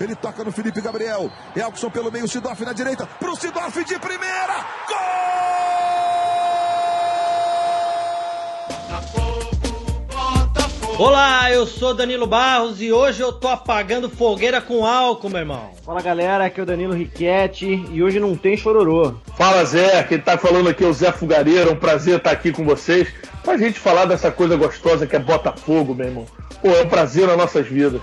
Ele toca no Felipe Gabriel. Elkson pelo meio, Sidoff na direita. Pro Sidoff de primeira. Gol! Olá, eu sou Danilo Barros e hoje eu tô apagando fogueira com álcool, meu irmão. Fala galera, aqui é o Danilo Riquetti e hoje não tem chororô. Fala Zé, quem tá falando aqui é o Zé Fugareiro, é um prazer estar aqui com vocês pra gente falar dessa coisa gostosa que é Botafogo, meu irmão. Pô, é um prazer nas nossas vidas.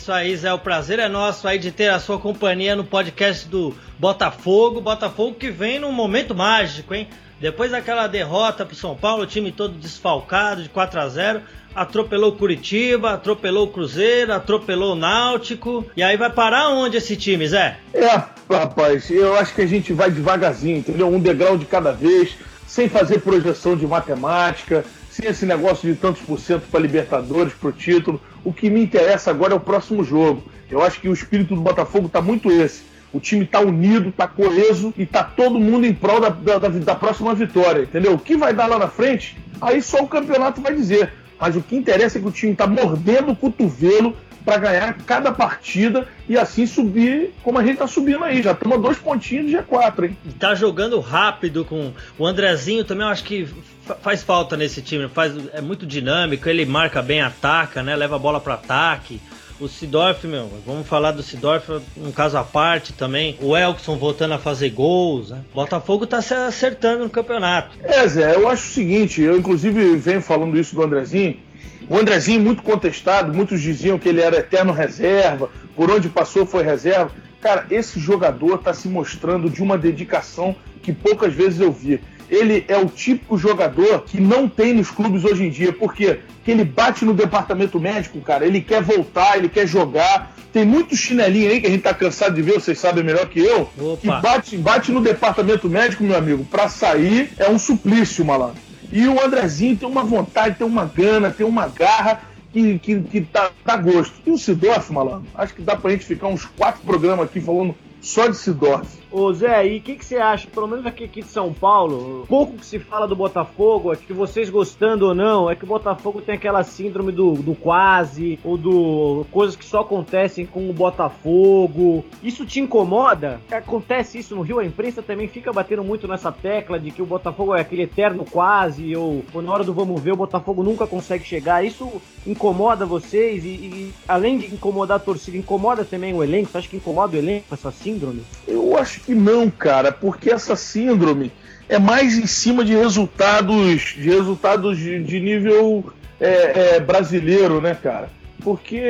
Isso aí, Zé. O prazer é nosso aí de ter a sua companhia no podcast do Botafogo. Botafogo que vem num momento mágico, hein? Depois daquela derrota pro São Paulo, o time todo desfalcado de 4 a 0 atropelou Curitiba, atropelou Cruzeiro, atropelou Náutico. E aí vai parar onde esse time, Zé? É, rapaz, eu acho que a gente vai devagarzinho, entendeu? Um degrau de cada vez, sem fazer projeção de matemática, sem esse negócio de tantos por cento para Libertadores, para o título. O que me interessa agora é o próximo jogo. Eu acho que o espírito do Botafogo está muito esse. O time está unido, está coeso e está todo mundo em prol da, da, da, próxima vitória, entendeu? O que vai dar lá na frente, aí só o campeonato vai dizer. Mas o que interessa é que o time está mordendo o cotovelo para ganhar cada partida e assim subir como a gente está subindo aí. Já estamos a dois pontinhos de G4, hein? Tá jogando rápido com o Andrezinho também, eu acho que faz falta nesse time. Faz, é muito dinâmico, ele marca bem, ataca, né? Leva a bola para ataque. O Sidorf, meu, vamos falar do Sidorf, um caso à parte também. O Elkson voltando a fazer gols, né? Botafogo tá se acertando no campeonato. É, Zé, eu acho o seguinte, eu inclusive venho falando isso do Andrezinho. O Andrezinho muito contestado, muitos diziam que ele era eterno reserva, por onde passou foi reserva. Cara, esse jogador está se mostrando de uma dedicação que poucas vezes eu vi ele é o típico jogador que não tem nos clubes hoje em dia. Por quê? Porque ele bate no departamento médico, cara. Ele quer voltar, ele quer jogar. Tem muito chinelinho aí que a gente tá cansado de ver, vocês sabem melhor que eu. Opa. Que bate, bate no departamento médico, meu amigo. Pra sair é um suplício, malandro. E o Andrezinho tem uma vontade, tem uma gana, tem uma garra que, que, que tá, tá gosto. E o Sidorf, malandro, acho que dá pra gente ficar uns quatro programas aqui falando só de Sidorf. Ô Zé, e o que, que você acha, pelo menos aqui, aqui de São Paulo, pouco que se fala do Botafogo, acho que vocês gostando ou não, é que o Botafogo tem aquela síndrome do, do quase, ou do coisas que só acontecem com o Botafogo. Isso te incomoda? Acontece isso no Rio, a imprensa também fica batendo muito nessa tecla de que o Botafogo é aquele eterno quase, ou, ou na hora do vamos ver, o Botafogo nunca consegue chegar. Isso incomoda vocês? E, e além de incomodar a torcida, incomoda também o elenco? Você acha que incomoda o elenco essa síndrome? Eu acho que não, cara, porque essa síndrome é mais em cima de resultados de resultados de, de nível é, é, brasileiro, né, cara? Porque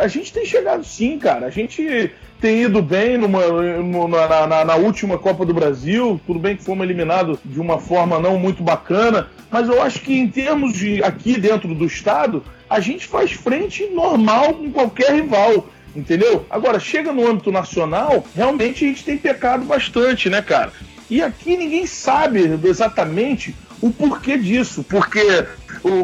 a gente tem chegado sim, cara. A gente tem ido bem numa, numa na, na, última Copa do Brasil. Tudo bem que fomos eliminados de uma forma não muito bacana, mas eu acho que em termos de aqui dentro do estado, a gente faz frente normal com qualquer rival entendeu? Agora, chega no âmbito nacional, realmente a gente tem pecado bastante, né, cara? E aqui ninguém sabe exatamente o porquê disso, porque,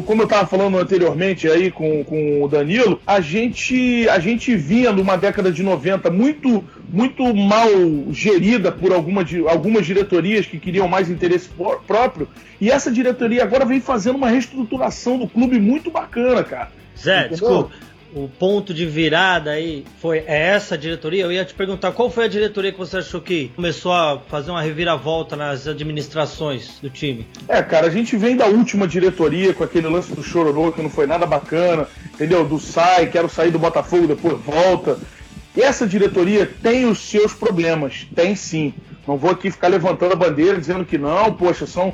como eu estava falando anteriormente aí com, com o Danilo, a gente, a gente vinha numa década de 90 muito, muito mal gerida por alguma, algumas diretorias que queriam mais interesse próprio, e essa diretoria agora vem fazendo uma reestruturação do clube muito bacana, cara. Zé, Entendeu? desculpa o ponto de virada aí foi é essa diretoria? Eu ia te perguntar qual foi a diretoria que você achou que começou a fazer uma reviravolta nas administrações do time? É, cara, a gente vem da última diretoria com aquele lance do Chororô que não foi nada bacana, entendeu? Do sai, quero sair do Botafogo, depois volta. E essa diretoria tem os seus problemas, tem sim. Não vou aqui ficar levantando a bandeira dizendo que não, poxa, são,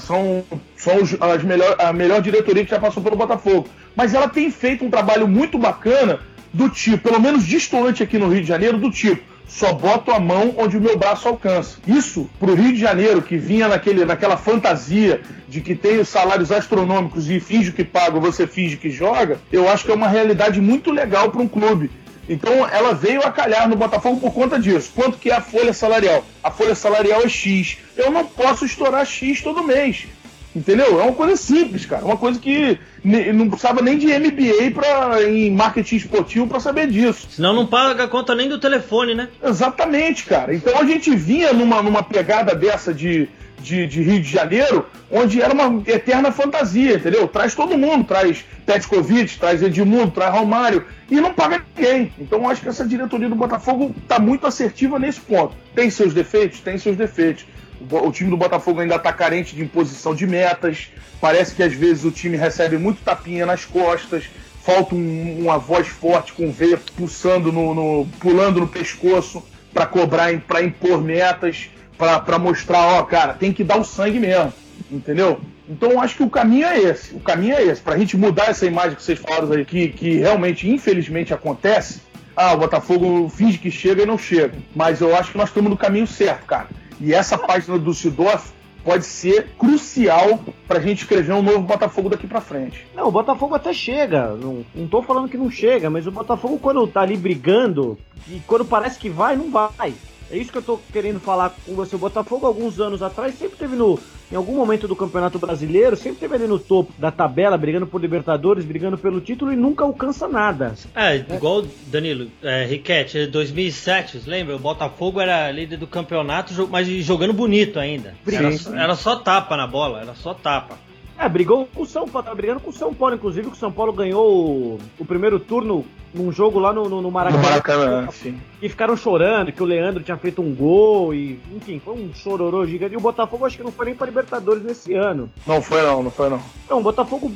são, são as melhor, a melhor diretoria que já passou pelo Botafogo. Mas ela tem feito um trabalho muito bacana do tipo, pelo menos distante aqui no Rio de Janeiro, do tipo, só boto a mão onde o meu braço alcança. Isso, para o Rio de Janeiro, que vinha naquele, naquela fantasia de que tem os salários astronômicos e finge que paga, você finge que joga, eu acho que é uma realidade muito legal para um clube. Então ela veio a calhar no Botafogo por conta disso. Quanto que é a folha salarial? A folha salarial é X. Eu não posso estourar X todo mês. Entendeu? É uma coisa simples, cara. Uma coisa que não precisava nem de MBA pra, em marketing esportivo para saber disso. Senão não paga a conta nem do telefone, né? Exatamente, cara. Então a gente vinha numa, numa pegada dessa de, de, de, Rio de Janeiro, onde era uma eterna fantasia, entendeu? Traz todo mundo, traz Petkovic, traz Edmundo, traz Romário, e não paga ninguém. Então acho que essa diretoria do Botafogo está muito assertiva nesse ponto. Tem seus defeitos? Tem seus defeitos. O time do Botafogo ainda está carente de imposição de metas. Parece que às vezes o time recebe muito tapinha nas costas. Falta um, uma voz forte com veia pulsando no, no pulando no pescoço para cobrar, para impor metas, para mostrar, ó, cara, tem que dar o sangue mesmo, entendeu? Então acho que o caminho é esse. O caminho é esse. Para a gente mudar essa imagem que vocês falaram aí, que, que realmente, infelizmente, acontece. Ah, o Botafogo finge que chega e não chega. Mas eu acho que nós estamos no caminho certo, cara. E essa página do Sidorf pode ser crucial para a gente escrever um novo Botafogo daqui para frente. Não, o Botafogo até chega. Não, não tô falando que não chega, mas o Botafogo, quando tá ali brigando, e quando parece que vai, não vai. É isso que eu tô querendo falar com você. O Botafogo, alguns anos atrás, sempre teve no. Em algum momento do Campeonato Brasileiro, sempre teve ali no topo da tabela, brigando por Libertadores, brigando pelo título e nunca alcança nada. É, igual Danilo, é, Riquete, 2007, lembra? O Botafogo era líder do campeonato, mas jogando bonito ainda. Era, era só tapa na bola, era só tapa. É, brigou com o São Paulo, tá brigando com o São Paulo, inclusive, que o São Paulo ganhou o, o primeiro turno num jogo lá no, no, no Maracanã. No Maracanã, sim. E ficaram chorando que o Leandro tinha feito um gol e, enfim, foi um chororô gigante. E o Botafogo acho que não foi nem para Libertadores nesse ano. Não foi não, não foi não. Então, o Botafogo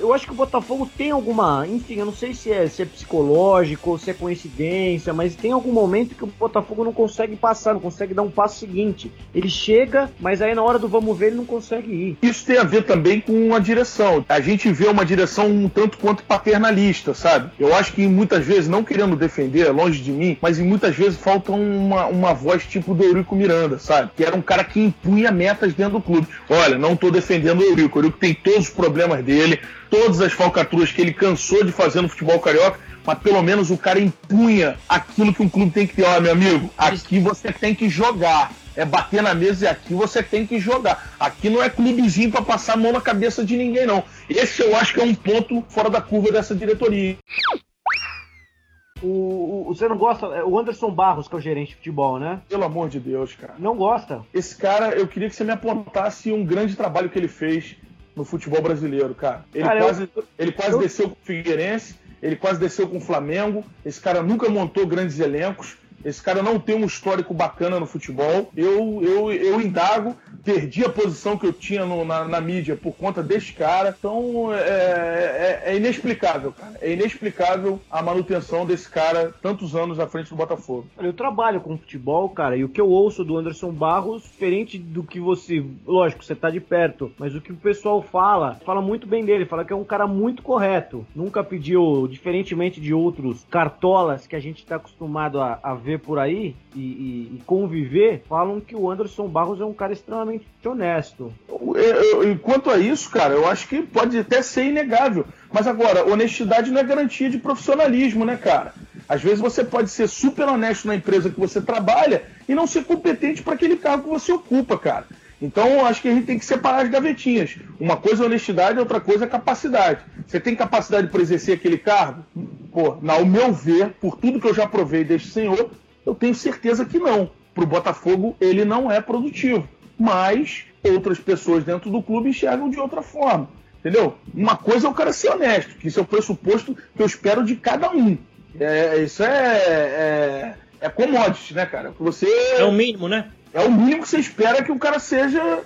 eu acho que o Botafogo tem alguma. Enfim, eu não sei se é, se é psicológico ou se é coincidência, mas tem algum momento que o Botafogo não consegue passar, não consegue dar um passo seguinte. Ele chega, mas aí na hora do vamos ver ele não consegue ir. Isso tem a ver também com a direção. A gente vê uma direção um tanto quanto paternalista, sabe? Eu acho que muitas vezes, não querendo defender, é longe de mim, mas muitas vezes falta uma, uma voz tipo do Eurico Miranda, sabe? Que era um cara que impunha metas dentro do clube. Olha, não tô defendendo o Eurico. O Eurico tem todos os problemas dele todas as falcatruas que ele cansou de fazer no futebol carioca, mas pelo menos o cara impunha aquilo que um clube tem que ter. Olha, meu amigo, aqui você tem que jogar. É bater na mesa e aqui você tem que jogar. Aqui não é clubezinho para passar a mão na cabeça de ninguém, não. Esse eu acho que é um ponto fora da curva dessa diretoria. O, o, você não gosta. É o Anderson Barros, que é o gerente de futebol, né? Pelo amor de Deus, cara. Não gosta? Esse cara, eu queria que você me apontasse um grande trabalho que ele fez no futebol brasileiro, cara. Ele cara, quase, eu, ele quase eu... desceu com o Figueirense, ele quase desceu com o Flamengo. Esse cara nunca montou grandes elencos. Esse cara não tem um histórico bacana no futebol. Eu, eu, eu indago, perdi a posição que eu tinha no, na, na, mídia por conta deste cara. Então é, é, é, inexplicável, cara. É inexplicável a manutenção desse cara tantos anos à frente do Botafogo. Eu trabalho com futebol, cara, e o que eu ouço do Anderson Barros, diferente do que você. Lógico, você tá de perto, mas o que o pessoal fala, fala muito bem dele, fala que é um cara muito correto. Nunca pediu, diferentemente de outros cartolas que a gente tá acostumado a, a ver por aí e, e, e, conviver, falam que o Anderson Barros é um cara extremamente honesto. Enquanto a isso, cara, eu acho que pode até ser inegável. Mas agora, honestidade não é garantia de profissionalismo, né, cara? Às vezes você pode ser super honesto na empresa que você trabalha e não ser competente para aquele cargo que você ocupa, cara. Então, acho que a gente tem que separar as gavetinhas. Uma coisa é honestidade, outra coisa é capacidade. Você tem capacidade para exercer aquele cargo? Pô, ao meu ver, por tudo que eu já provei deste senhor, eu tenho certeza que não. Para o Botafogo, ele não é produtivo. Mas outras pessoas dentro do clube enxergam de outra forma. Entendeu? Uma coisa é o cara ser honesto, que isso é o pressuposto que eu espero de cada um. É, isso é, é, é commodity, né, cara? Você, é o mínimo, né? É o mínimo que você espera que o cara seja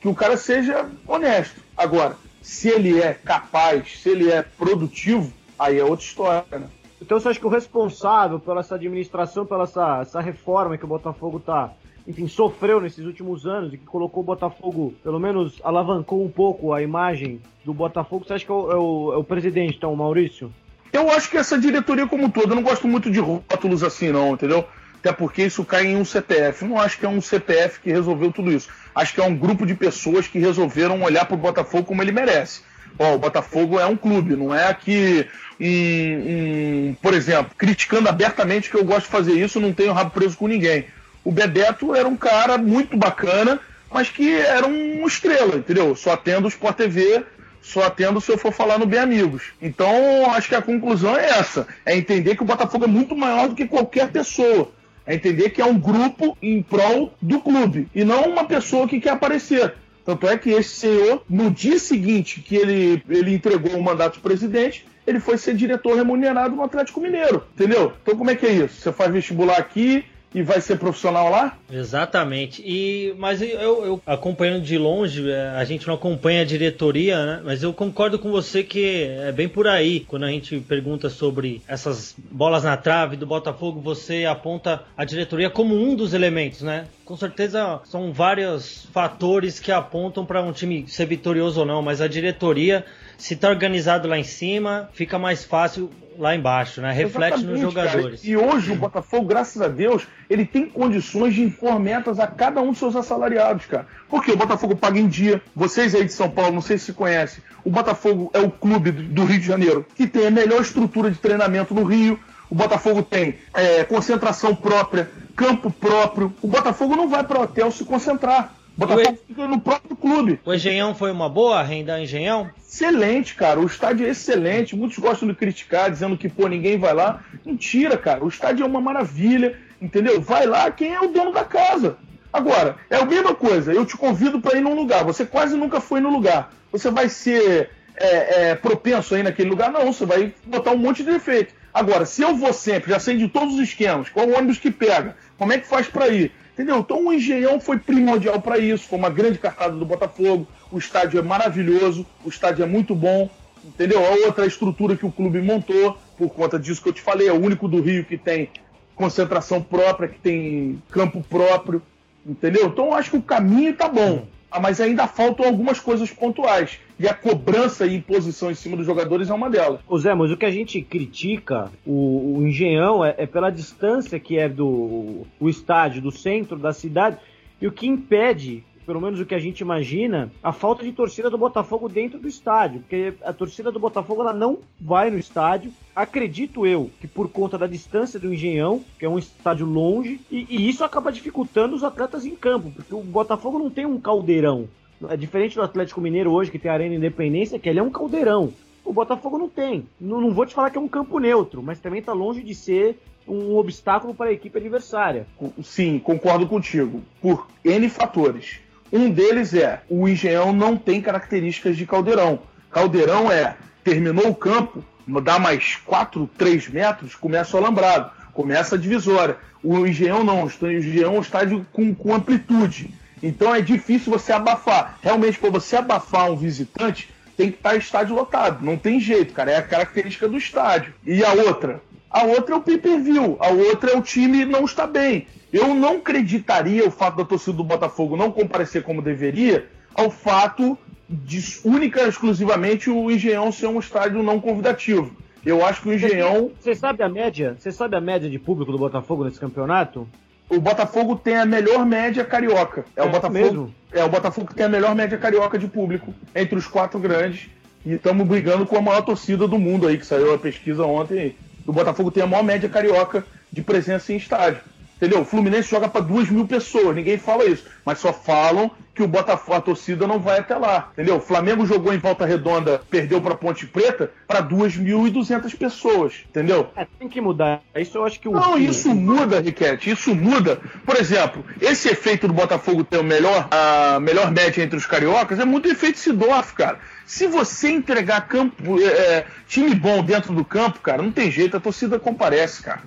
que o cara seja honesto. Agora, se ele é capaz, se ele é produtivo, aí é outra história, né? Então você acha que o responsável pela essa administração, pela essa, essa reforma que o Botafogo tá, enfim, sofreu nesses últimos anos e que colocou o Botafogo, pelo menos alavancou um pouco a imagem do Botafogo, você acha que é o, é o, é o presidente, então, o Maurício? Eu acho que essa diretoria como todo, eu não gosto muito de rótulos assim, não, entendeu? até porque isso cai em um CPF. Não acho que é um CPF que resolveu tudo isso. Acho que é um grupo de pessoas que resolveram olhar para o Botafogo como ele merece. Ó, o Botafogo é um clube, não é que um, um, por exemplo, criticando abertamente que eu gosto de fazer isso, não tenho rabo preso com ninguém. O Bebeto era um cara muito bacana, mas que era uma estrela, entendeu? Só tendo o Sport TV, só tendo se eu for falar no Bem Amigos. Então, acho que a conclusão é essa: é entender que o Botafogo é muito maior do que qualquer pessoa. É entender que é um grupo em prol do clube e não uma pessoa que quer aparecer. Tanto é que esse senhor, no dia seguinte que ele, ele entregou o mandato de presidente, ele foi ser diretor remunerado no Atlético Mineiro, entendeu? Então como é que é isso? Você faz vestibular aqui, e vai ser profissional lá? Exatamente. E mas eu, eu, acompanhando de longe, é, a gente não acompanha a diretoria, né? Mas eu concordo com você que é bem por aí. Quando a gente pergunta sobre essas bolas na trave do Botafogo, você aponta a diretoria como um dos elementos, né? Com certeza são vários fatores que apontam para um time ser vitorioso ou não, mas a diretoria se está organizado lá em cima, fica mais fácil lá embaixo, né? Reflete Exatamente, nos jogadores. Cara. E hoje o Botafogo, graças a Deus, ele tem condições de impor metas a cada um dos seus assalariados, cara. Porque o Botafogo paga em dia. Vocês aí de São Paulo, não sei se conhecem, o Botafogo é o clube do Rio de Janeiro que tem a melhor estrutura de treinamento no Rio. O Botafogo tem é, concentração própria, campo próprio. O Botafogo não vai para o hotel se concentrar. Botafogo fica no próprio clube. O Engenhão foi uma boa renda Engenhão? Excelente, cara. O estádio é excelente. Muitos gostam de criticar, dizendo que, pô, ninguém vai lá. Mentira, cara. O estádio é uma maravilha, entendeu? Vai lá quem é o dono da casa. Agora, é a mesma coisa. Eu te convido para ir num lugar. Você quase nunca foi no lugar. Você vai ser é, é, propenso aí naquele lugar? Não, você vai botar um monte de defeito. Agora, se eu vou sempre, já sei de todos os esquemas, qual o ônibus que pega, como é que faz para ir? Entendeu? Então o Engenhão foi primordial para isso, foi uma grande cartada do Botafogo. O estádio é maravilhoso, o estádio é muito bom, entendeu? A outra estrutura que o clube montou, por conta disso que eu te falei, é o único do Rio que tem concentração própria, que tem campo próprio, entendeu? Então eu acho que o caminho tá bom. Ah, mas ainda faltam algumas coisas pontuais. E a cobrança e imposição em cima dos jogadores é uma delas. Ô Zé, mas o que a gente critica, o, o engenhão, é, é, pela distância que é do o estádio, do centro da cidade, e o que impede pelo menos o que a gente imagina, a falta de torcida do Botafogo dentro do estádio, porque a torcida do Botafogo ela não vai no estádio. Acredito eu que por conta da distância do Engenhão, que é um estádio longe, e, e isso acaba dificultando os atletas em campo, porque o Botafogo não tem um caldeirão. É diferente do Atlético Mineiro hoje, que tem a Arena Independência, que ele é um caldeirão. O Botafogo não tem. Não, não vou te falar que é um campo neutro, mas também está longe de ser um obstáculo para a equipe adversária. Sim, concordo contigo. Por N fatores. Um deles é o Engenhão não tem características de caldeirão. Caldeirão é terminou o campo, dá mais 4, 3 metros, começa o alambrado, começa a divisória. O Engenhão não, o Engenhão é um estádio com, com amplitude. Então é difícil você abafar. Realmente, para você abafar um visitante, tem que estar estádio lotado. Não tem jeito, cara. É a característica do estádio. E a outra? A outra é o pay-per-view. A outra é o time não está bem. Eu não acreditaria o fato da torcida do Botafogo não comparecer como deveria ao fato de única e exclusivamente o Engenhão ser um estádio não convidativo. Eu acho que o Engenhão. Você sabe a média? Você sabe a média de público do Botafogo nesse campeonato? O Botafogo tem a melhor média carioca. É, é o Botafogo. Mesmo? É o Botafogo que tem a melhor média carioca de público entre os quatro grandes. E estamos brigando com a maior torcida do mundo aí, que saiu a pesquisa ontem. O Botafogo tem a maior média carioca de presença em estádio. Entendeu? O Fluminense joga para duas mil pessoas, ninguém fala isso. Mas só falam que o Botafogo, a torcida não vai até lá. Entendeu? O Flamengo jogou em Volta Redonda, perdeu para Ponte Preta para 2.200 pessoas. Entendeu? É, tem que mudar. Isso eu acho que o. Não, isso muda, Riquete. Isso muda. Por exemplo, esse efeito do Botafogo ter o melhor, a melhor média entre os cariocas é muito efeito Sidorf, cara. Se você entregar campo, é, é, time bom dentro do campo, cara, não tem jeito, a torcida comparece, cara.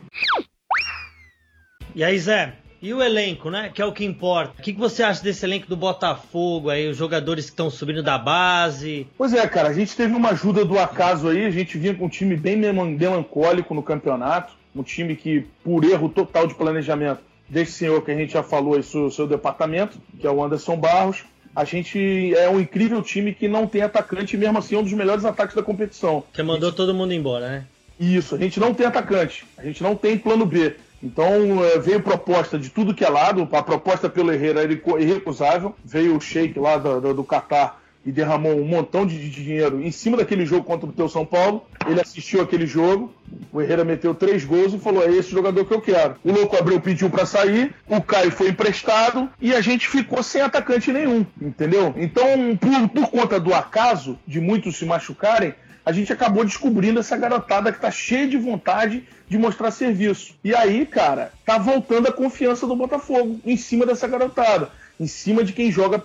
E aí, Zé, e o elenco, né? Que é o que importa. O que, você acha desse elenco do Botafogo aí, os jogadores que estão subindo da base? Pois é, cara, a gente teve uma ajuda do acaso aí, a gente vinha com um time bem melancólico no campeonato, um time que, por erro total de planejamento desse senhor que a gente já falou aí, seu, seu departamento, que é o Anderson Barros, a gente é um incrível time que não tem atacante e mesmo assim é um dos melhores ataques da competição. Que mandou gente... todo mundo embora, né? Isso, a gente não tem atacante, a gente não tem plano B. Então é, veio proposta de tudo que é lado, a proposta pelo Herrera era irrecusável, veio o Sheik lá do, do, do Qatar e derramou um montão de dinheiro em cima daquele jogo contra o teu São Paulo. Ele assistiu aquele jogo, o Herrera meteu três gols e falou: é esse jogador que eu quero. O Louco Abreu pediu para sair, o Caio foi emprestado e a gente ficou sem atacante nenhum, entendeu? Então, por, por conta do acaso de muitos se machucarem, a gente acabou descobrindo essa garotada que tá cheia de vontade de mostrar serviço. E aí, cara, tá voltando a confiança do Botafogo em cima dessa garotada em cima de quem joga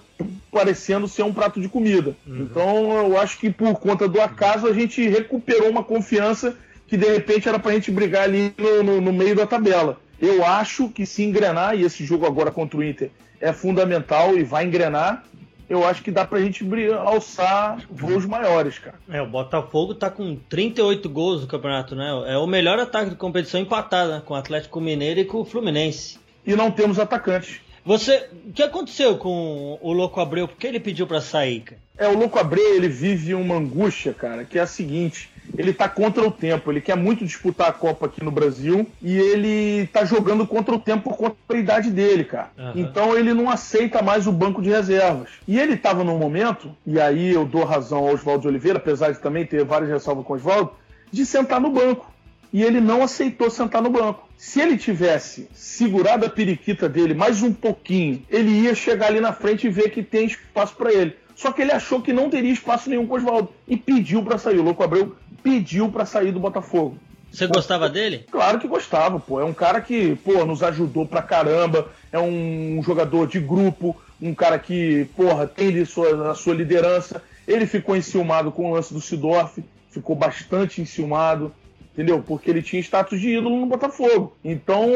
parecendo ser um prato de comida. Uhum. Então eu acho que por conta do acaso a gente recuperou uma confiança que de repente era pra gente brigar ali no, no, no meio da tabela. Eu acho que se engrenar, e esse jogo agora contra o Inter é fundamental e vai engrenar, eu acho que dá pra gente alçar voos maiores, cara. É, o Botafogo tá com 38 gols no campeonato, né? É o melhor ataque de competição empatado né? com o Atlético Mineiro e com o Fluminense. E não temos atacantes. Você, o que aconteceu com o Louco Abreu? Por que ele pediu para sair, cara? É, o Louco Abreu, ele vive uma angústia, cara, que é a seguinte, ele tá contra o tempo, ele quer muito disputar a Copa aqui no Brasil e ele tá jogando contra o tempo por conta da idade dele, cara. Uhum. Então ele não aceita mais o banco de reservas. E ele tava num momento, e aí eu dou razão ao Oswaldo de Oliveira, apesar de também ter várias ressalvas com o Oswaldo, de sentar no banco e ele não aceitou sentar no banco. Se ele tivesse segurado a periquita dele mais um pouquinho, ele ia chegar ali na frente e ver que tem espaço para ele. Só que ele achou que não teria espaço nenhum com o Oswaldo e pediu para sair. O Louco Abreu pediu para sair do Botafogo. Você gostava dele? Claro que gostava, pô. É um cara que, pô, nos ajudou pra caramba. É um jogador de grupo, um cara que, porra, tem sua, a sua liderança. Ele ficou enciumado com o lance do Sidorf, ficou bastante enciumado entendeu? Porque ele tinha status de ídolo no Botafogo. Então,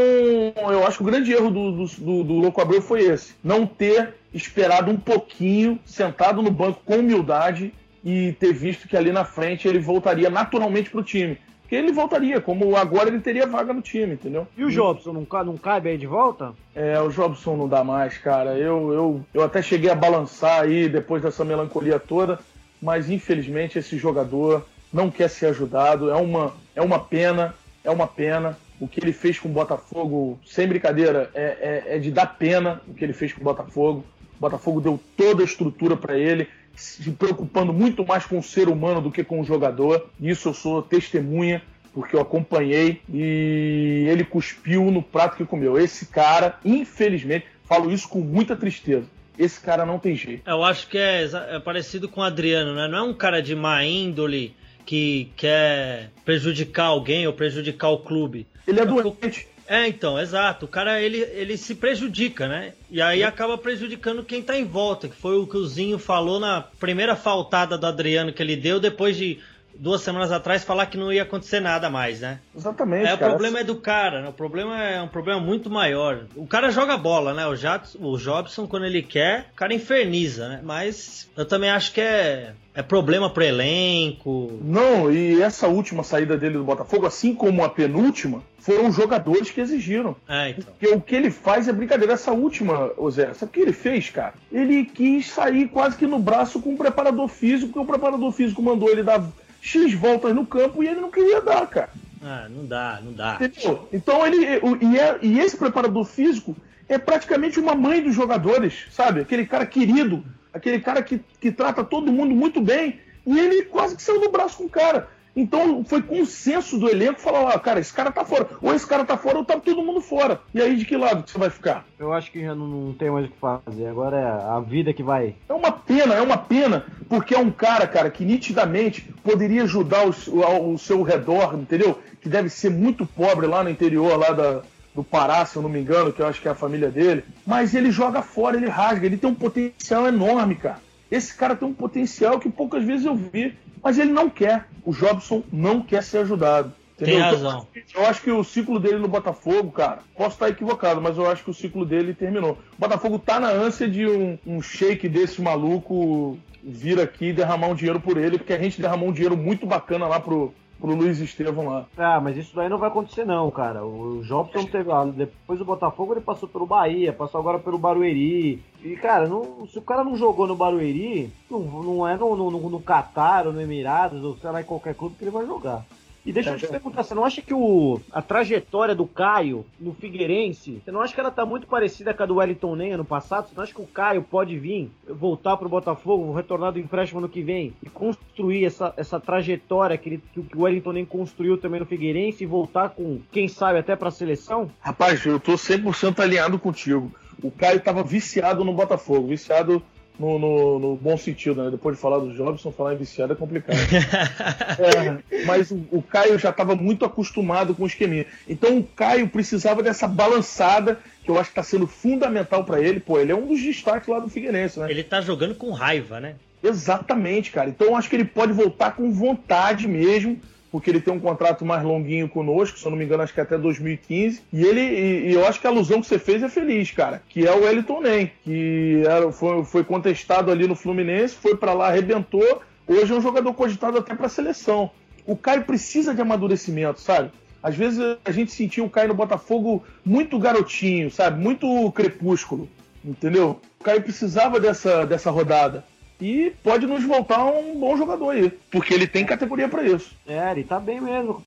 eu acho que o grande erro do, do, do, do Louco Abreu foi esse: não ter esperado um pouquinho, sentado no banco com humildade e ter visto que ali na frente ele voltaria naturalmente para o time. Porque ele voltaria, como agora ele teria vaga no time, entendeu? E o Jobson, não, não cabe aí de volta? É, o Jobson não dá mais, cara. Eu, eu, eu até cheguei a balançar aí depois dessa melancolia toda, mas infelizmente esse jogador não quer ser ajudado. É uma, é uma pena, é uma pena. O que ele fez com o Botafogo, sem brincadeira, é, é, é de dar pena o que ele fez com o Botafogo. O Botafogo deu toda a estrutura para ele, se preocupando muito mais com o ser humano do que com o jogador. Isso eu sou testemunha, porque eu acompanhei e ele cuspiu no prato que comeu. Esse cara, infelizmente, falo isso com muita tristeza. Esse cara não tem jeito. Eu acho que é, é parecido com o Adriano, né? Não é um cara de má índole que quer prejudicar alguém ou prejudicar o clube. Ele é doente. É, então, exato. O cara ele, ele se prejudica, né? E aí acaba prejudicando quem tá em volta, que foi o que o Zinho falou na primeira faltada do Adriano que ele deu depois de duas semanas atrás falar que não ia acontecer nada mais, né? Exatamente. É, o problema é do cara, né? O problema é um problema muito maior. O cara joga bola, né? O, Jadson, o Jobson, quando ele quer, o cara inferniza, né? Mas eu também acho que é, é problema pro elenco. Não, e essa última saída dele do Botafogo, assim como a penúltima, foram os jogadores que exigiram. É, então. Porque o que ele faz é brincadeira. Essa última, ô Zé, sabe o que ele fez, cara? Ele quis sair quase que no braço com o preparador físico, porque o preparador físico mandou ele dar X voltas no campo e ele não queria dar, cara. Ah, não dá, não dá. Entendeu? Então ele. E, é, e esse preparador físico é praticamente uma mãe dos jogadores, sabe? Aquele cara querido, aquele cara que, que trata todo mundo muito bem. E ele quase que saiu do braço com o cara. Então foi consenso do elenco falar, ah, cara, esse cara tá fora. Ou esse cara tá fora ou tá todo mundo fora. E aí de que lado você vai ficar? Eu acho que já não, não tem mais o que fazer. Agora é a vida que vai. É uma pena, é uma pena, porque é um cara, cara, que nitidamente poderia ajudar o, o seu redor, entendeu? Que deve ser muito pobre lá no interior, lá da, do Pará, se eu não me engano, que eu acho que é a família dele. Mas ele joga fora, ele rasga, ele tem um potencial enorme, cara. Esse cara tem um potencial que poucas vezes eu vi. Mas ele não quer. O Jobson não quer ser ajudado. Entendeu? Tem razão. Então, eu acho que o ciclo dele no Botafogo, cara, posso estar equivocado, mas eu acho que o ciclo dele terminou. O Botafogo tá na ânsia de um, um shake desse maluco vir aqui e derramar um dinheiro por ele, porque a gente derramou um dinheiro muito bacana lá pro, pro Luiz Estevão lá. Ah, mas isso daí não vai acontecer não, cara. O Jobson teve lá, depois do Botafogo ele passou pelo Bahia, passou agora pelo Barueri. E, cara, não, se o cara não jogou no Barueri, não, não é no, no, no Catar ou no Emirados, ou sei lá, em qualquer clube que ele vai jogar. E deixa eu te perguntar, você não acha que o, a trajetória do Caio no Figueirense, você não acha que ela tá muito parecida com a do Wellington Nem ano passado? Você não acha que o Caio pode vir, voltar pro Botafogo, retornar do empréstimo ano que vem e construir essa, essa trajetória que, ele, que o Wellington Nem construiu também no Figueirense e voltar com, quem sabe, até pra seleção? Rapaz, eu tô 100% alinhado contigo. O Caio tava viciado no Botafogo, viciado no, no, no, bom sentido, né? Depois de falar do Jobson, falar em viciado é complicado. é, mas o, o, Caio já estava muito acostumado com o esqueminha. Então o Caio precisava dessa balançada que eu acho que está sendo fundamental para ele. Pô, ele é um dos destaques lá do Figueirense, né? Ele tá jogando com raiva, né? Exatamente, cara. Então eu acho que ele pode voltar com vontade mesmo porque ele tem um contrato mais longuinho conosco, se eu não me engano, acho que é até 2015. E ele, e, e eu acho que a alusão que você fez é feliz, cara, que é o Wellington Nem, que era, foi, foi contestado ali no Fluminense, foi para lá, arrebentou. Hoje é um jogador cogitado até para seleção. O Caio precisa de amadurecimento, sabe? Às vezes a gente sentia o Caio no Botafogo muito garotinho, sabe? Muito crepúsculo, entendeu? O Caio precisava dessa, dessa rodada e pode nos voltar um bom jogador aí, porque ele tem categoria para isso. É, ele tá bem mesmo.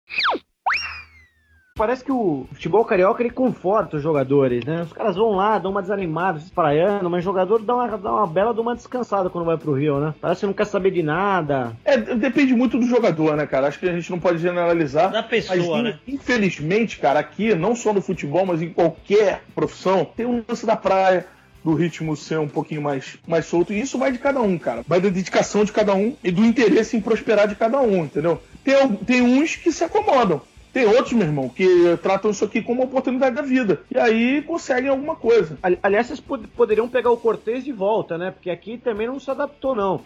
Parece que o futebol carioca ele conforta os jogadores, né? Os caras vão lá, dão uma desanimada, se espraiando, mas o jogador dá uma, dá uma bela de uma descansada quando vai pro Rio, né? Parece que não quer saber de nada. É, depende muito do jogador, né, cara? Acho que a gente não pode generalizar. Da pessoa, mas, né? Infelizmente, cara, aqui, não só no futebol, mas em qualquer profissão, tem um lance da praia do ritmo ser um pouquinho mais, mais solto. E isso vai de cada um, cara. Vai da dedicação de cada um e do interesse em prosperar de cada um, entendeu? Tem, tem uns que se acomodam. Tem outros, meu irmão, que tratam isso aqui como uma oportunidade da vida. E aí conseguem alguma coisa. Aliás, vocês pod poderiam pegar o Cortez de volta, né? Porque aqui também não se adaptou, não.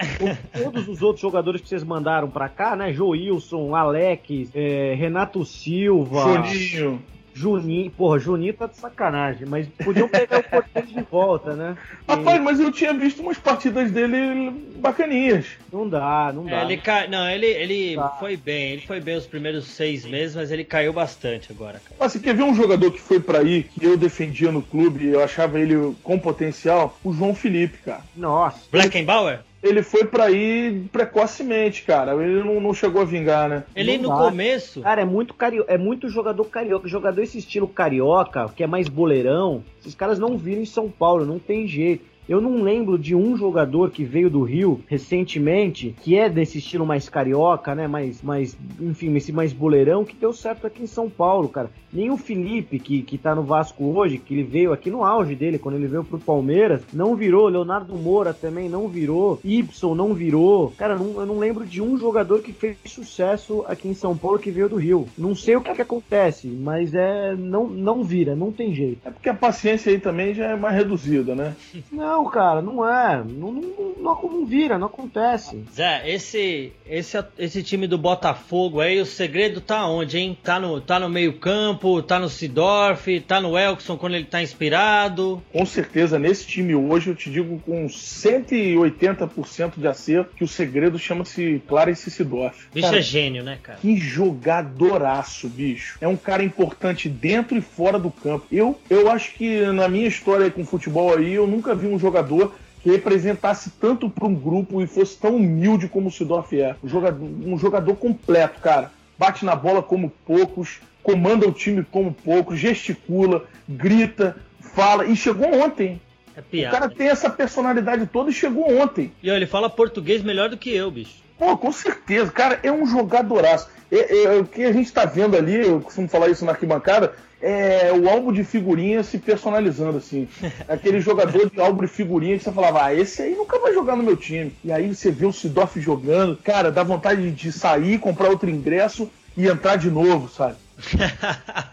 Todos os outros jogadores que vocês mandaram pra cá, né? Joilson, Alex, é, Renato Silva. Juninho. Juninho, porra, Juninho tá de sacanagem, mas podiam pegar o Cortez de volta, né? Rapaz, mas eu tinha visto umas partidas dele bacaninhas. Não dá, não dá. É, ele cai... Não, ele, ele foi bem, ele foi bem os primeiros seis meses, mas ele caiu bastante agora, cara. Mas você quer ver um jogador que foi para aí, que eu defendia no clube, eu achava ele com potencial? O João Felipe, cara. Nossa. Blackenbauer? Ele foi para ir precocemente, cara. Ele não, não, chegou a vingar, né? Ele não no começo. Cara, é muito cario... é muito jogador carioca. Jogador esse estilo carioca, que é mais boleirão. Esses caras não viram em São Paulo, não tem jeito. Eu não lembro de um jogador que veio do Rio recentemente, que é desse estilo mais carioca, né? Mais, mais enfim, esse mais boleirão, que deu certo aqui em São Paulo, cara. Nem o Felipe, que, que tá no Vasco hoje, que ele veio aqui no auge dele, quando ele veio pro Palmeiras, não virou. Leonardo Moura também não virou. Ibson não virou. Cara, não, eu não lembro de um jogador que fez sucesso aqui em São Paulo que veio do Rio. Não sei o que, que acontece, mas é. Não, não vira, não tem jeito. É porque a paciência aí também já é mais reduzida, né? Não, não, cara, não é. Não, não, não, não vira, não acontece. Zé, esse, esse, esse time do Botafogo aí, o segredo tá onde, hein? Tá no, tá no meio-campo, tá no Sidorf, tá no Elkson quando ele tá inspirado. Com certeza, nesse time hoje, eu te digo com 180% de acerto que o segredo chama-se Clarence Sidorf. Bicho cara, é gênio, né, cara? Que jogadoraço, bicho. É um cara importante dentro e fora do campo. Eu, eu acho que na minha história com futebol aí, eu nunca vi um jogador que representasse tanto para um grupo e fosse tão humilde como o Sidorf é. Um jogador, um jogador completo, cara. Bate na bola como poucos, comanda o time como poucos, gesticula, grita, fala. E chegou ontem. É piada. O cara tem essa personalidade toda e chegou ontem. E ele fala português melhor do que eu, bicho. Pô, com certeza. Cara, é um jogadoraço. É, é, o que a gente tá vendo ali, eu costumo falar isso na arquibancada, é o álbum de figurinha se personalizando, assim. Aquele jogador de álbum de figurinha que você falava, ah, esse aí nunca vai jogar no meu time. E aí você vê o Sidoff jogando, cara, dá vontade de sair, comprar outro ingresso e entrar de novo, sabe?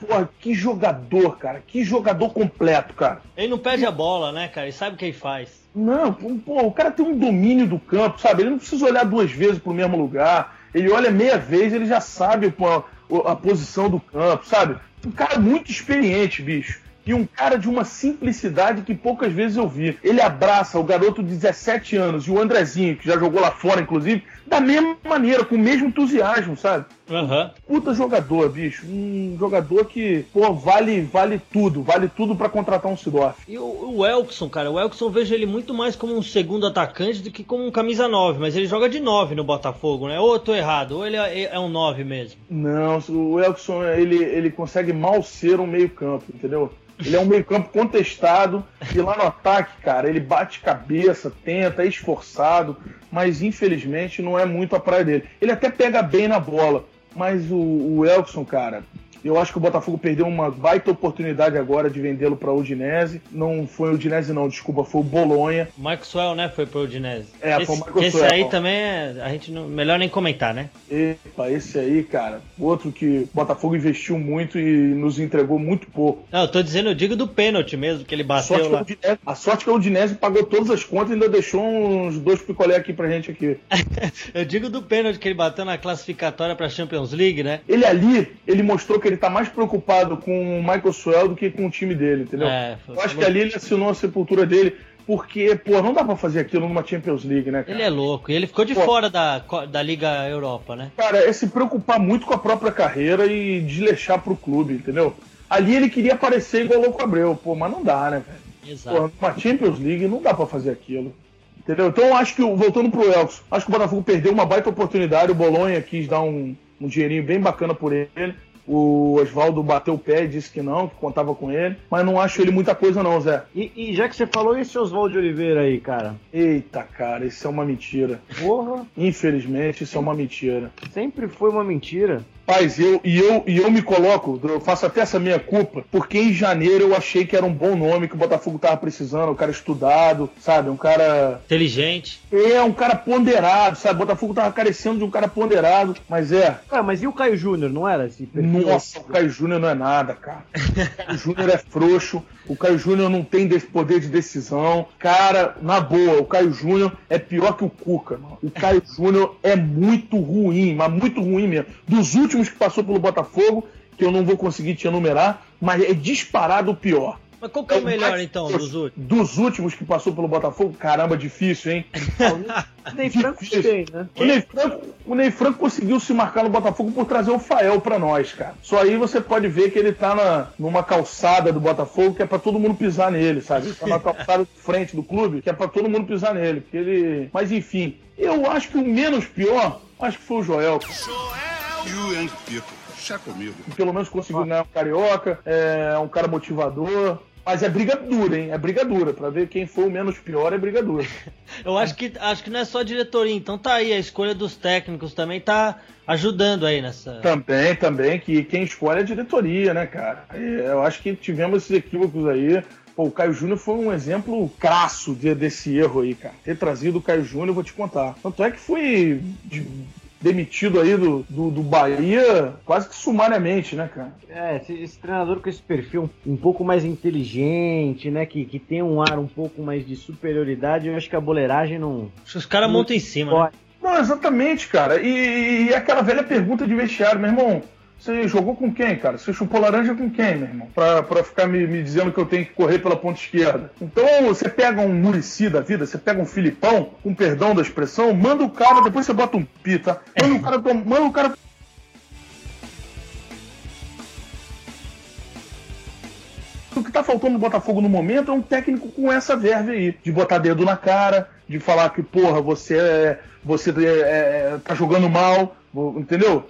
Pô, que jogador, cara. Que jogador completo, cara. Ele não perde a bola, né, cara? Ele sabe o que ele faz. Não, pô, o cara tem um domínio do campo, sabe? Ele não precisa olhar duas vezes pro mesmo lugar. Ele olha meia vez, ele já sabe pô, a, a posição do campo, sabe? Um cara muito experiente, bicho. E um cara de uma simplicidade que poucas vezes eu vi. Ele abraça o garoto de 17 anos e o Andrezinho, que já jogou lá fora, inclusive, da mesma maneira, com o mesmo entusiasmo, sabe? Uhum. Puta jogador, bicho. Um jogador que, pô, vale, vale tudo. Vale tudo para contratar um Sidorf. E o, o Elkson, cara, o Elkson eu vejo ele muito mais como um segundo atacante do que como um camisa 9, mas ele joga de 9 no Botafogo, né? Ou eu tô errado, ou ele é, é um 9 mesmo. Não, o Elkson, ele, ele consegue mal ser um meio campo, entendeu? Ele é um meio-campo contestado e lá no ataque, cara, ele bate cabeça, tenta, é esforçado, mas infelizmente não é muito a praia dele. Ele até pega bem na bola, mas o, o Elkson, cara, eu acho que o Botafogo perdeu uma baita oportunidade agora de vendê-lo para o Udinese. Não foi o Udinese, não, desculpa, foi o Bolonha. Maxwell, né? Foi para o Udinese. É, esse, foi o Maxwell. Esse aí também é, a gente não, melhor nem comentar, né? Epa, esse aí, cara, outro que o Botafogo investiu muito e nos entregou muito pouco. Não, eu tô dizendo, eu digo do pênalti mesmo, que ele bateu a lá. Udinese, a sorte que o Udinese pagou todas as contas e ainda deixou uns dois picolé aqui pra gente aqui. eu digo do pênalti que ele bateu na classificatória pra Champions League, né? Ele ali, ele mostrou que ele tá mais preocupado com o Michael Swell do que com o time dele, entendeu? É, foi- Eu acho que ali ele assinou a sepultura dele, porque, pô, não dá pra fazer aquilo numa Champions League, né, cara? Ele é louco, e ele ficou de Pô. fora da, da Liga Europa, né? Cara, é se preocupar muito com a própria carreira e desleixar pro clube, entendeu? Ali ele queria aparecer igual o Louco Abreu, pô, mas não dá, né, velho? Exato. Porra, numa Champions League não dá pra fazer aquilo. Entendeu? Então eu acho que, voltando pro Elkson, acho que o Botafogo perdeu uma baita oportunidade. O Bolonha quis dar um, um dinheirinho bem bacana por ele. O Oswaldo bateu o pé e disse que não, que contava com ele. Mas não acho ele muita coisa, não, Zé. E, e já que você falou, esse Oswaldo de Oliveira aí, cara? Eita, cara, isso é uma mentira. Porra, Infelizmente, isso é uma mentira. sempre foi uma mentira. Paz, eu, e, eu, e eu me coloco, eu faço até essa minha culpa, porque em janeiro eu achei que era um bom nome que o Botafogo tava precisando, um cara estudado, sabe? Um cara Inteligente. É, um cara ponderado, sabe? Botafogo tava carecendo de um cara ponderado, mas é. Cara, mas e o Caio Júnior, não era esse perfil? Nossa, o Caio Júnior não é nada, cara. O Caio Júnior é frouxo, o Caio Júnior não tem desse poder de decisão. Cara, na boa, o Caio Júnior é pior que o Cuca. mano. O Caio Júnior é muito ruim, mas muito ruim mesmo. Dos últimos que passou pelo Botafogo, que eu não vou conseguir te enumerar, mas é disparado o pior. Mas qual que é o É melhor, mais então, dos últimos? Dos últimos que passou pelo Botafogo, caramba, difícil, hein? O Ney Franco tem, né? O Ney, Franco, o Ney Franco conseguiu se marcar no Botafogo por trazer o Fael pra nós, cara. Só aí você pode ver que ele tá na, numa calçada do Botafogo que é pra todo mundo pisar nele, sabe? Ele tá na calçada de frente do clube que é pra todo mundo pisar nele. Porque ele... Mas enfim, eu acho que o menos pior, acho que foi o Joel. You and people. Chá comigo. pelo menos conseguiu ganhar um carioca, é um cara motivador. Mas é briga dura, hein? É briga dura. Pra ver quem foi o menos pior é briga dura. Eu acho que, acho que não é só a diretoria, então tá aí, a escolha dos técnicos também tá ajudando aí nessa. Também, também, que quem escolhe é a diretoria, né, cara? Eu acho que tivemos esses equívocos aí. Pô, o Caio Júnior foi um exemplo crasso de- desse erro aí, cara. Ter trazido o Caio Júnior, eu vou te contar. Tanto é que foi de- demitido aí do, do, do Bahia quase que sumariamente, né, cara? É, esse, esse treinador com esse perfil um pouco mais inteligente, né? Que, que tem um ar um pouco mais de superioridade, eu acho que a boleiragem não. Os caras montam em cima, né? Não, exatamente, cara. E, e aquela velha pergunta de vestiário, meu irmão. Você jogou com quem, cara? Você chupou laranja com quem, meu irmão? Pra, pra ficar me, me dizendo que eu tenho que correr pela ponta esquerda. Então, você pega um Murici da vida, você pega um Filipão, com perdão da expressão, manda o cara, depois você bota um pi, tá? Manda o cara, manda o cara O que tá faltando no Botafogo no momento é um técnico com essa verve aí, de botar dedo na cara, de falar que, porra, você é, você é, é, tá jogando mal, entendeu?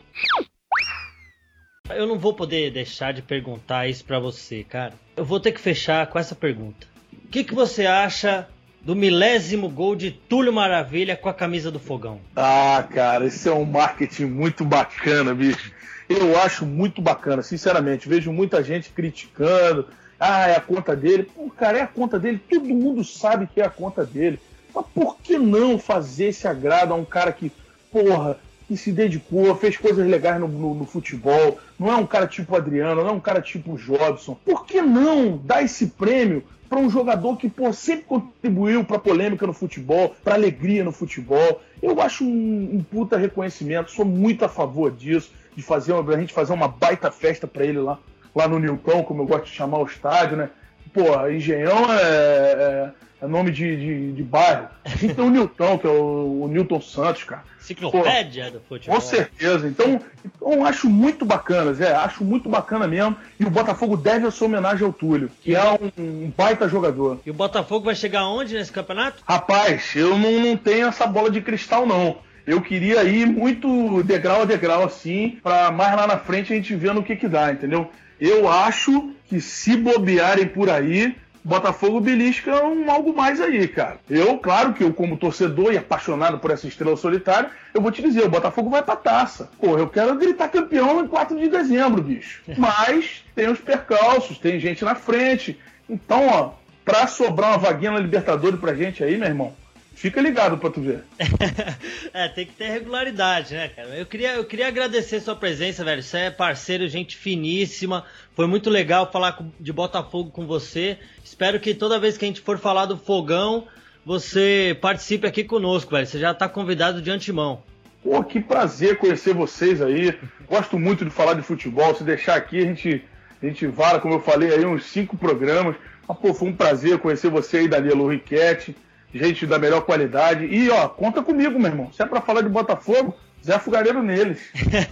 Eu não vou poder deixar de perguntar isso pra você, cara. Eu vou ter que fechar com essa pergunta. O que, que você acha do milésimo gol de Túlio Maravilha com a camisa do Fogão? Ah, cara, esse é um marketing muito bacana, bicho. Eu acho muito bacana, sinceramente. Vejo muita gente criticando. Ah, é a conta dele. Pô, cara, é a conta dele. Todo mundo sabe que é a conta dele. Mas por que não fazer esse agrado a um cara que, porra, que se dedicou, fez coisas legais no, no- no futebol? Não é um cara tipo Adriano, não é um cara tipo Jobson. Por que não dar esse prêmio para um jogador que pô, sempre contribuiu para polêmica no futebol, para alegria no futebol. Eu acho um, um puta reconhecimento, sou muito a favor disso, de fazer uma, a gente fazer uma baita festa para ele lá, lá no Newton, como eu gosto de chamar o estádio, né? Pô, Engenhão é, é, é nome de, de, de bairro. Tem o Newton, que é o, o Newton Santos, cara. Enciclopédia do futebol. Com certeza. Então, então acho muito bacana, Zé. Acho muito bacana mesmo. E o Botafogo deve a sua homenagem ao Túlio, que é um, um baita jogador. E o Botafogo vai chegar onde nesse campeonato? Rapaz, eu não, não tenho essa bola de cristal, não. Eu queria ir muito degrau a degrau, assim, para mais lá na frente a gente ver no que que dá, entendeu? Eu acho que se bobearem por aí, Botafogo belisca um algo mais aí, cara. Eu, claro que eu, como torcedor e apaixonado por essa estrela solitária, eu vou te dizer, o Botafogo vai pra taça. Pô, eu quero gritar campeão em 4 de dezembro, bicho. Mas tem os percalços, tem gente na frente. Então, ó, pra sobrar uma vaguinha na Libertadores pra gente aí, meu irmão, Fica ligado pra tu ver. é, tem que ter regularidade, né, cara? Eu queria, eu queria agradecer sua presença, velho. Você é parceiro, gente finíssima. Foi muito legal falar de Botafogo com você. Espero que toda vez que a gente for falar do Fogão, você participe aqui conosco, velho. Você já tá convidado de antemão. Pô, que prazer conhecer vocês aí. Gosto muito de falar de futebol. Se deixar aqui, a gente, a gente vara, como eu falei aí, uns cinco programas. Mas, pô, foi um prazer conhecer você aí, Danilo Riquete gente da melhor qualidade. E, ó, conta comigo, meu irmão. Se é pra falar de Botafogo, Zé Fugareiro neles.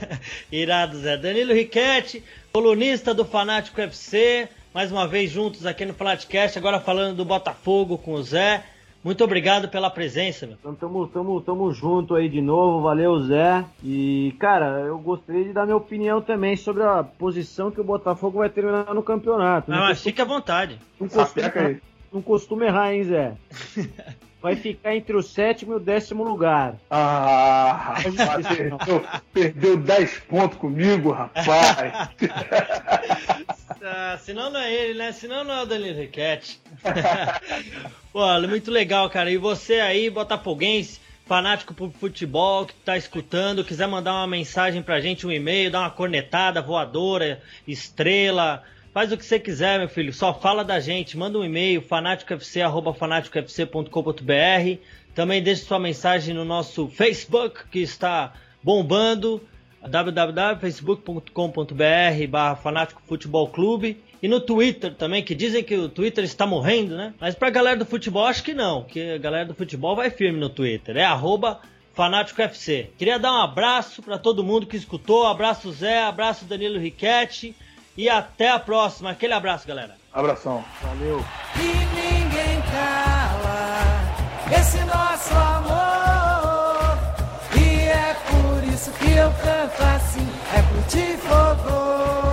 Irado, Zé. Danilo Riquete, colunista do Fanático FC. Mais uma vez juntos aqui no Fanaticast, agora falando do Botafogo com o Zé. Muito obrigado pela presença, meu. Então tamo, tamo, tamo junto aí de novo, valeu Zé. E, cara, eu gostaria de dar minha opinião também sobre a posição que o Botafogo vai terminar no campeonato. Não, mas fique à vontade. Não costumo, não costuma errar, hein, Zé? Vai ficar entre o sétimo e o décimo lugar. Ah, rapaz, perdeu, perdeu 10 pontos comigo, rapaz. ah, senão não é ele, né? Senão não é o Danilo Riquete. Pô, muito legal, cara. E você aí, botafoguense, fanático por futebol, que tá escutando, quiser mandar uma mensagem pra gente, um e-mail, dar uma cornetada, voadora, estrela Faz o que você quiser, meu filho. Só fala da gente. Manda um e-mail, fanaticofc.fanaticofc.com.br. Também deixe sua mensagem no nosso Facebook, que está bombando. www.facebook.com.br barra Fanático Futebol Clube. E no Twitter também, que dizem que o Twitter está morrendo, né? Mas pra galera do futebol, acho que não. Que a galera do futebol vai firme no Twitter. É arroba Fanático FC. Queria dar um abraço para todo mundo que escutou. Abraço Zé, abraço Danilo Riquete. E até a próxima. Aquele abraço, galera. Abração. Valeu. E ninguém cala esse nosso amor. E é por isso que eu canto assim. É por ti, fogou.